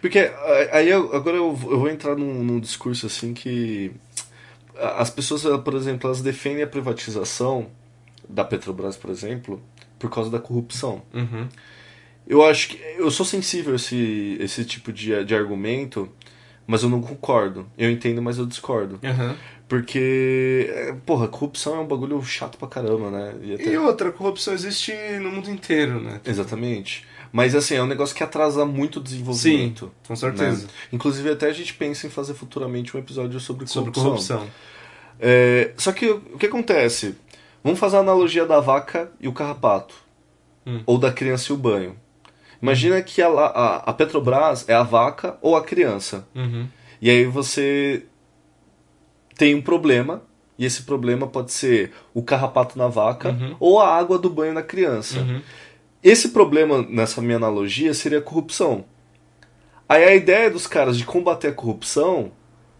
Porque aí eu- agora eu, eu vou entrar num, num discurso assim que as pessoas, eh, por exemplo, elas defendem a privatização da Petrobras, por exemplo, por causa da corrupção. Uhum. Eu acho que eu sou sensível a esse, esse tipo de, de argumento, mas eu não concordo. Eu entendo, mas eu discordo. Uhum. Porque, é, porra, corrupção é um bagulho chato pra caramba, né? E até- E outra, corrupção existe no mundo inteiro, né? Exatamente. Mas assim, é um negócio que atrasa muito o desenvolvimento. com certeza. né? Inclusive, até a gente pensa em fazer futuramente um episódio sobre corrupção. Sobre corrupção. É, só que o que acontece? Vamos fazer a analogia da vaca e o carrapato. Hum. Ou da criança e o banho. Imagina que a, a, a Petrobras é a vaca ou a criança. Uhum. E aí você tem um problema, e esse problema pode ser o carrapato na vaca Uhum. ou a água do banho na criança. Uhum. Esse problema, nessa minha analogia, seria a corrupção. Aí a ideia dos caras de combater a corrupção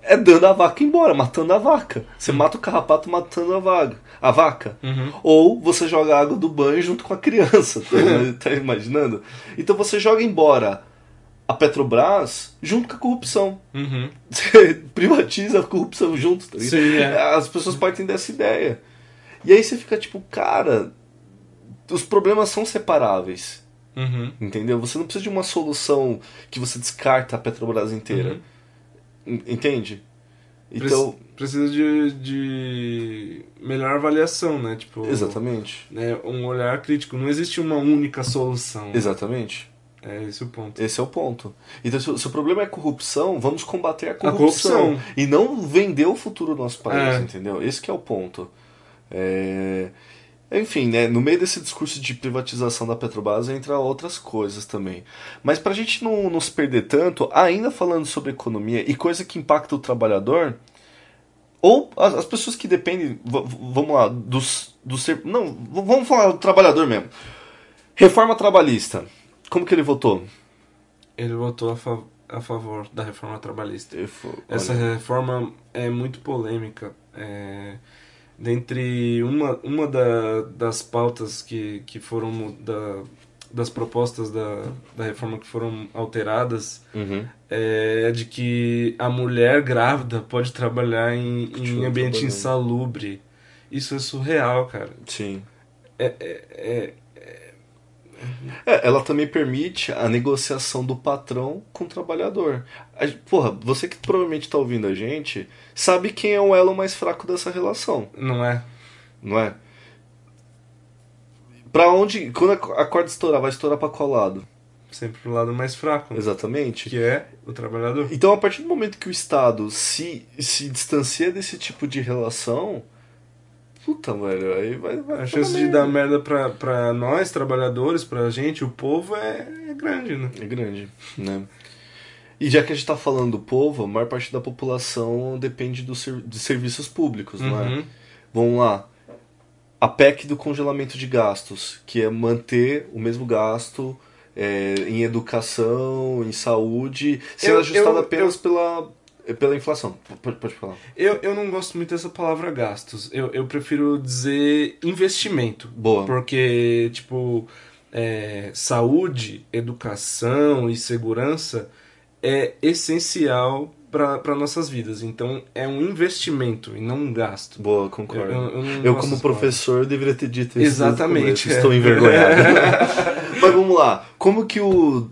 é dando a vaca embora, matando a vaca. Você mata o carrapato matando a vaca. A vaca. Uhum. Ou você joga a água do banho junto com a criança. Tá, tá imaginando? Então você joga embora a Petrobras junto com a corrupção. Uhum. Você privatiza a corrupção junto, tá? Sim, é. As pessoas partem dessa ideia. E aí você fica tipo, cara, os problemas são separáveis. Uhum. Entendeu? Você não precisa de uma solução que você descarta a Petrobras inteira. En- Entende? Então, Prec- Precisa de, de melhor avaliação, né? Tipo, exatamente. né, um olhar crítico. Não existe uma única solução. Exatamente. É esse o ponto. Esse é o ponto. Então, se o problema é corrupção, vamos combater a corrupção. corrupção. E não vender o futuro do nosso país, É. entendeu? Esse é o ponto. É... Enfim, né, no meio desse discurso de privatização da Petrobras entra outras coisas também. Mas pra gente não, não se perder tanto, ainda falando sobre economia e coisa que impacta o trabalhador, ou as, as pessoas que dependem, vamos lá, dos, do ser, não, vamos falar do trabalhador mesmo. Reforma trabalhista. Como que ele votou? Ele votou a, a favor da reforma trabalhista. Essa reforma é muito polêmica. É, dentre uma, uma da- das pautas que, que foram da, das propostas da, da reforma que foram alteradas Uhum. é de que a mulher grávida pode trabalhar em, em ambiente insalubre. Isso é surreal, cara. Sim. É, é, é- É, ela também permite a negociação do patrão com o trabalhador. A porra, você que provavelmente tá ouvindo a gente, sabe quem é o elo mais fraco dessa relação, não é? não é? Pra onde. Quando a a corda estourar, vai estourar pra qual lado? Sempre pro lado mais fraco, né? Exatamente. que é o trabalhador. Então, a partir do momento que o Estado se, se distancia desse tipo de relação. Puta, velho, aí vai. vai A chance de dar merda pra, pra nós, trabalhadores, pra gente, o povo, é, é grande, né? É grande, né? E já que a gente tá falando do povo, a maior parte da população depende do ser- de serviços públicos, não é? Uhum. Vamos lá. A PEC do congelamento de gastos, que é manter o mesmo gasto é, em educação, em saúde, sendo Eu- ajustada eu- apenas pela, pela inflação. Pode, falar. Eu, eu não gosto muito dessa palavra gastos. Eu, eu prefiro dizer investimento. Boa. Porque, tipo, é, saúde, educação e segurança é essencial para nossas vidas. Então, é um investimento e não um gasto. Boa, concordo. Eu- Eu, eu- eu como professor, deveria ter dito isso. Exatamente, é. Estou envergonhado. Mas vamos lá. Como que o.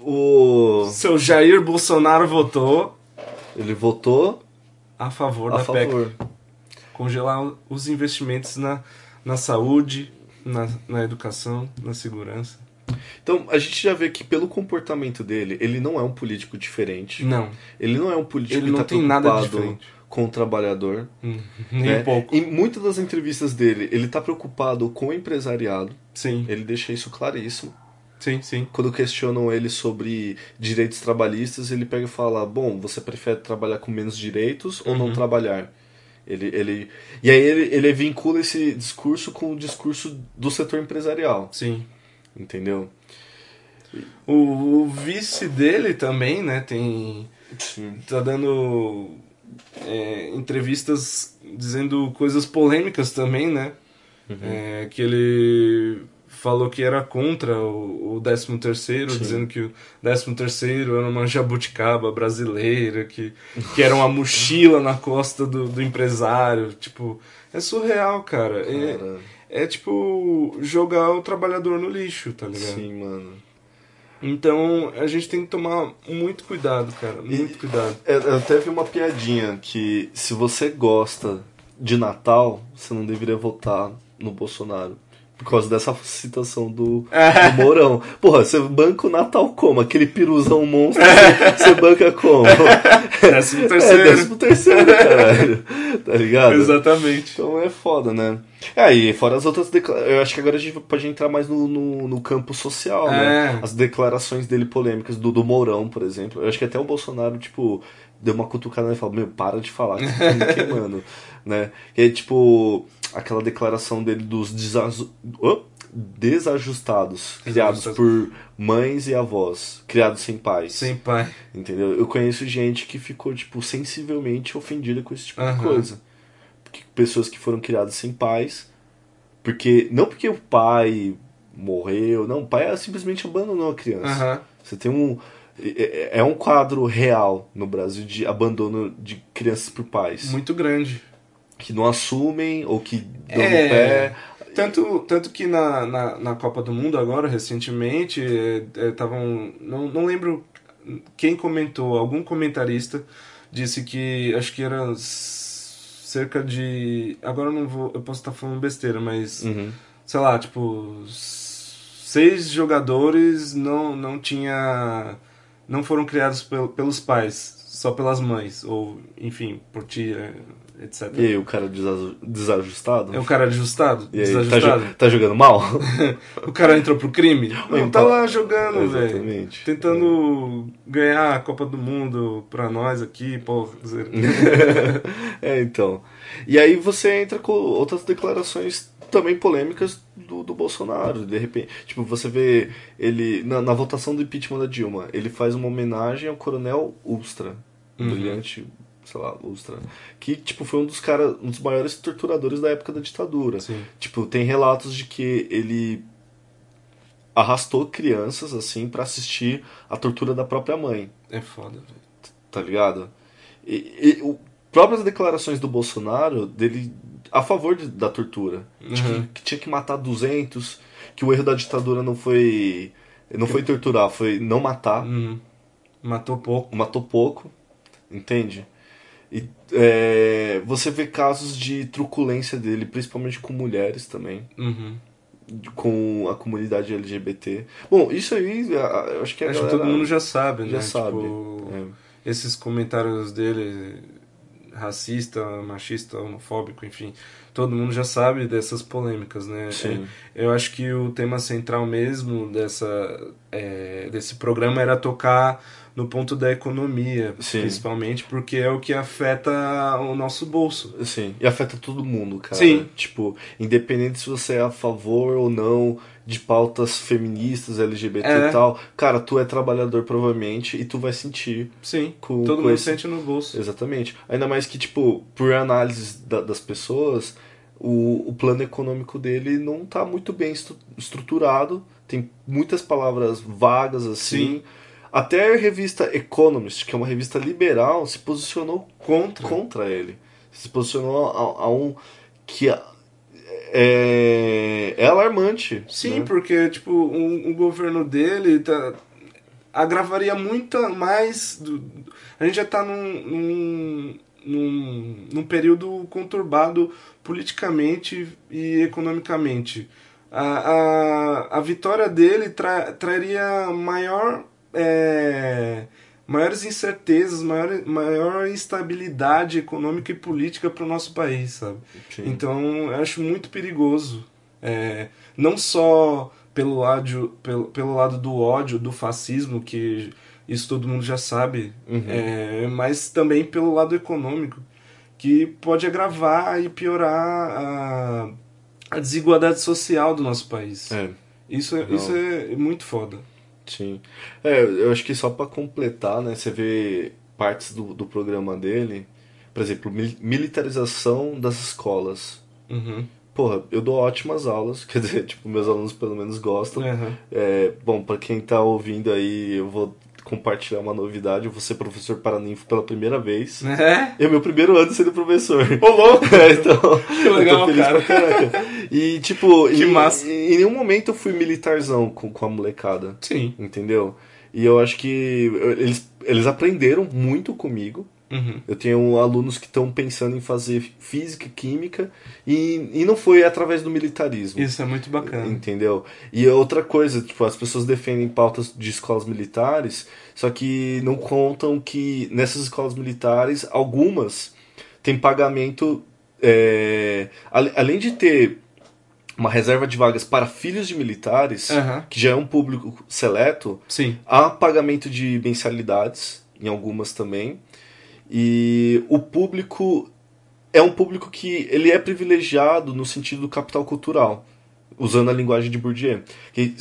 O. Seu Jair Bolsonaro votou Ele votou a favor a da PEC. favor. Congelar os investimentos na, na saúde, na, na educação, na segurança. Então, a gente já vê que pelo comportamento dele, ele não é um político diferente. Não, Ele não é um político Ele que não tá tem nada diferente. com o trabalhador. hum, nem né? pouco. Em muitas das entrevistas dele, ele tá preocupado com o empresariado. Sim, Ele deixa isso claríssimo. Sim, sim. Quando questionam ele sobre direitos trabalhistas, ele pega e fala: Bom, você prefere trabalhar com menos direitos ou Uhum. não trabalhar? Ele, ele... E aí ele, ele vincula esse discurso com o discurso do setor empresarial, Sim. entendeu? O, o vice dele também, né, tem... Sim. Tá dando é, entrevistas dizendo coisas polêmicas também, né? Uhum. É, que ele falou que era contra o, o 13 terceiro, Sim. dizendo que o 13 terceiro era uma jabuticaba brasileira, que, que era uma mochila na costa do, do empresário. Tipo, é surreal, cara. É, Cara, é tipo jogar o trabalhador no lixo, tá ligado? sim, mano. Então a gente tem que tomar muito cuidado, cara. Muito cuidado. Eu, eu até vi uma piadinha que se você gosta de Natal, você não deveria votar no Bolsonaro. Por causa dessa citação do, do Mourão. Porra, você banca o Natal como? Aquele piruzão monstro, você, você banca como? Décimo É, terceiro. décimo terceiro, caralho. Tá ligado? Exatamente. Então é foda, né? Aí, fora as outras declarações. Eu acho que agora a gente pode entrar mais no, no, no campo social, né? É. As declarações dele polêmicas, do, do Mourão, por exemplo. Eu acho que até o Bolsonaro, tipo, deu uma cutucada e falou: Meu, para de falar que você tá me queimando, né? E aí, tipo, aquela declaração dele dos desazu... oh, desajustados, criados por mães e avós, criados sem pais. Sem pai. Entendeu? Eu conheço gente que ficou, tipo, sensivelmente ofendida com esse tipo de Aham. coisa. Porque pessoas que foram criadas sem pais. Porque. Não porque o pai morreu, não, o pai simplesmente abandonou a criança. Aham. Você tem um. É é um quadro real no Brasil de abandono de crianças por pais. Muito grande. Que não assumem ou que dão É. pé. Tanto, tanto que na, na, na Copa do Mundo agora, recentemente, estavam. não, não lembro quem comentou, algum comentarista disse que acho que era cerca de. Agora eu não vou. Eu posso estar falando besteira, mas. Uhum. sei lá, tipo, seis jogadores não, não tinha. não foram criados pel- pelos pais, só pelas mães, ou enfim, por tia, etc. E aí, o cara desaju- desajustado? É o cara ajustado? E aí, tá, desajustado? jo- tá jogando mal? O cara entrou pro crime? Não, Então- tá lá jogando, velho. Tentando ganhar a Copa do Mundo pra nós aqui, pô. é, então. E aí você entra com outras declarações também polêmicas do, do Bolsonaro. De repente, tipo, você vê ele na, na votação do impeachment da Dilma, ele faz uma homenagem ao coronel Ustra, Uhum. brilhante, sei lá, Ustra, que tipo foi um dos caras, um dos maiores torturadores da época da ditadura. Sim. Tipo, tem relatos de que ele arrastou crianças assim pra assistir a tortura da própria mãe É foda, velho. tá ligado? E, e o, próprias declarações do Bolsonaro dele a favor de- da tortura, de Uhum. que, que tinha que matar 200, que o erro da ditadura não foi não foi torturar, foi não matar, Uhum. Matou pouco. matou pouco, entende? E é, você vê casos de truculência dele, principalmente com mulheres também, Uhum. com a comunidade LGBT. Bom, isso aí, eu acho que Acho que todo mundo já sabe, já né? sabe. Tipo, É. esses comentários dele racista, machista, homofóbico, enfim, todo mundo já sabe dessas polêmicas, né? Sim. É, eu acho que o tema central mesmo dessa é, desse programa era tocar no ponto da economia, Sim. principalmente, porque é o que afeta o nosso bolso. Sim, e afeta todo mundo, cara. Sim. Tipo, independente se você é a favor ou não de pautas feministas, LGBT É. e tal, cara, tu é trabalhador provavelmente e tu vai sentir Sim, Com- todo com mundo esse- sente no bolso. Exatamente. Ainda mais que, tipo, por análise da- das pessoas, o, o plano econômico dele não tá muito bem estru- estruturado. Tem muitas palavras vagas, assim. Sim. Até a revista Economist, que é uma revista liberal, se posicionou Contra. contra ele. Se posicionou a, a um que é, é, alarmante. Sim, né? porque, tipo, um, o governo dele tá, agravaria muito mais. Do, a gente já tá num, num, num, num período conturbado politicamente e economicamente. A, a, a vitória dele tra, traria maior. É, maiores incertezas, maior, maior instabilidade econômica e política para o nosso país, sabe? Sim. Então eu acho muito perigoso. É, não só pelo lado, pelo, pelo lado do ódio, do fascismo, que isso todo mundo já sabe, Uhum. é, mas também pelo lado econômico, que pode agravar e piorar a, a desigualdade social do nosso país. É. Isso, é, isso é muito foda. Sim. É, eu acho que só pra completar, né, você vê partes do, do programa dele, por exemplo, mil- militarização das escolas. Uhum. Porra, eu dou ótimas aulas, quer dizer, tipo, meus alunos pelo menos gostam. Uhum. É, bom, pra quem tá ouvindo aí, eu vou compartilhar uma novidade, eu vou ser professor paraninfo pela primeira vez. É? É meu primeiro ano sendo professor. Ô, louco! É, então, Que legal, eu tô feliz cara. pra caraca. E, tipo, Que em, massa. em nenhum momento eu fui militarzão com, com a molecada Sim. entendeu? E eu acho que eles, eles aprenderam muito comigo. Uhum. Eu tenho alunos que estão pensando em fazer física, química, e, e não foi através do militarismo. Isso é muito bacana. Entendeu? E outra coisa, tipo, as pessoas defendem pautas de escolas militares, só que não contam que nessas escolas militares, algumas têm pagamento. é, além de ter uma reserva de vagas para filhos de militares, Aham. que já é um público seleto, Sim. há pagamento de mensalidades, em algumas também. E o público é um público que ele é privilegiado no sentido do capital cultural, usando a linguagem de Bourdieu. Que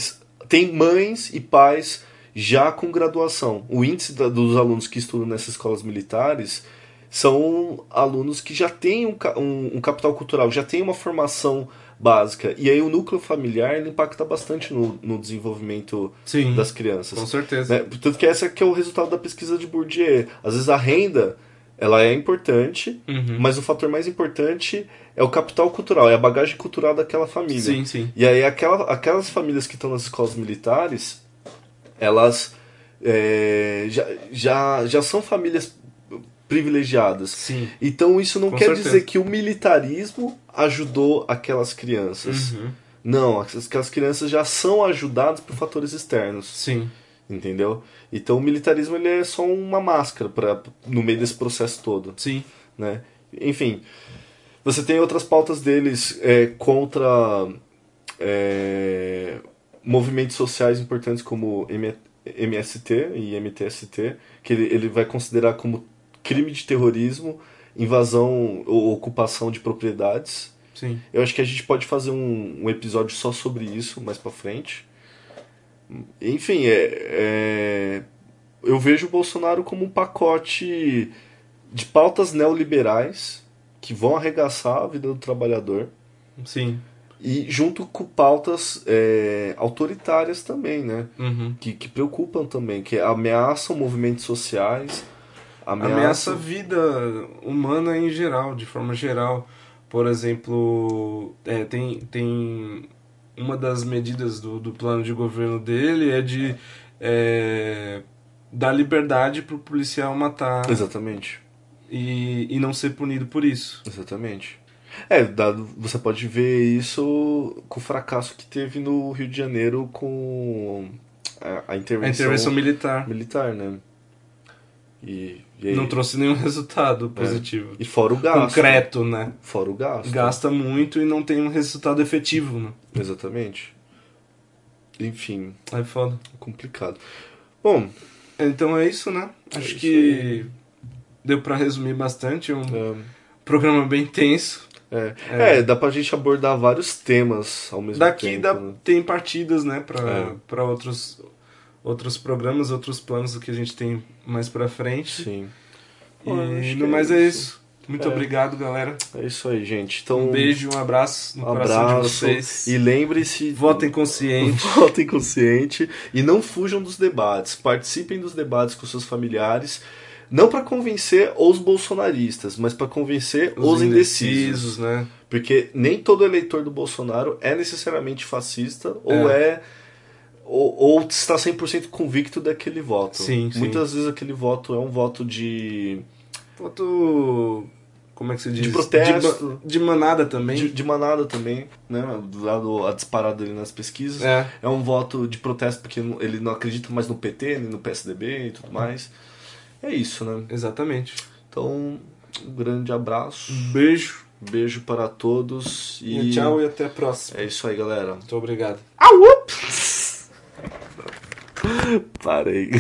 tem mães e pais já com graduação. O índice da- dos alunos que estudam nessas escolas militares são alunos que já têm um, um- um capital cultural, já têm uma formação básica. E aí o núcleo familiar ele impacta bastante no, no desenvolvimento Sim. das crianças. Com certeza. Né? Tanto que essa que é o resultado da pesquisa de Bourdieu. Às vezes a renda ela é importante, Uhum. mas o fator mais importante é o capital cultural, é a bagagem cultural daquela família. Sim, sim. E aí aquela, aquelas famílias que estão nas escolas militares, elas é, já, já, já são famílias privilegiadas. Sim. Então isso não Com quer certeza. dizer que o militarismo ajudou aquelas crianças. Uhum. Não, aquelas crianças já são ajudadas por fatores externos. Sim. Entendeu? Então o militarismo ele é só uma máscara para no meio desse processo todo, Sim. né? Enfim, você tem outras pautas deles é, contra é, movimentos sociais importantes como MST e MTST, que ele, ele vai considerar como crime de terrorismo, invasão ou ocupação de propriedades. Sim. Eu acho que a gente pode fazer um, um episódio só sobre isso mais pra frente. Enfim, é, é- eu vejo o Bolsonaro como um pacote de pautas neoliberais que vão arregaçar a vida do trabalhador Sim. e junto com pautas é, autoritárias também, né? Uhum. Que, que preocupam também, que ameaçam movimentos sociais, Ameaça ameaçam... a vida humana em geral, de forma geral. Por exemplo, é, tem, tem uma das medidas do, do plano de governo dele é de é, dar liberdade para o policial matar Exatamente. e, e não ser punido por isso. Exatamente. É, dado, você pode ver isso com o fracasso que teve no Rio de Janeiro com a, a A intervenção, intervenção militar militar, né? E, e, aí- não trouxe nenhum resultado positivo. e fora o gasto. Concreto, né? Fora o gasto. Gasta muito e não tem um resultado efetivo, né? Exatamente. Enfim, É foda. complicado. Bom, Então é isso, né? Acho isso que deu pra resumir bastante. Um É, programa bem tenso. é. É. É, dá pra gente abordar vários temas ao mesmo Daqui tempo. dá, né? tem partidas, né, pra, É. pra outros, outros programas, outros planos que a gente tem mais pra frente. Sim. E Pô, no é mais é isso. isso. Muito É. obrigado, galera. É isso aí, gente. Então, Um beijo, um abraço no um coração abraço. de vocês. E lembre-se. Votem consciente. Votem consciente e não fujam dos debates. Participem dos debates com seus familiares. Não para convencer os bolsonaristas, mas para convencer os, indecisos. né? Porque nem todo eleitor do Bolsonaro é necessariamente fascista ou é. Ou, ou está 100% convicto daquele voto. Sim, sim. Muitas vezes aquele voto é um voto de, Voto. Como é que se diz? De protesto. De, de manada também. de, de manada também, né? Do lado a disparada ali nas pesquisas. É. É um voto de protesto porque ele não acredita mais no PT, nem no PSDB e tudo mais. É isso, né? Exatamente. Então, um grande abraço, Um beijo. beijo para todos e, E tchau e até a próxima. é isso aí, galera. Muito obrigado. Parei.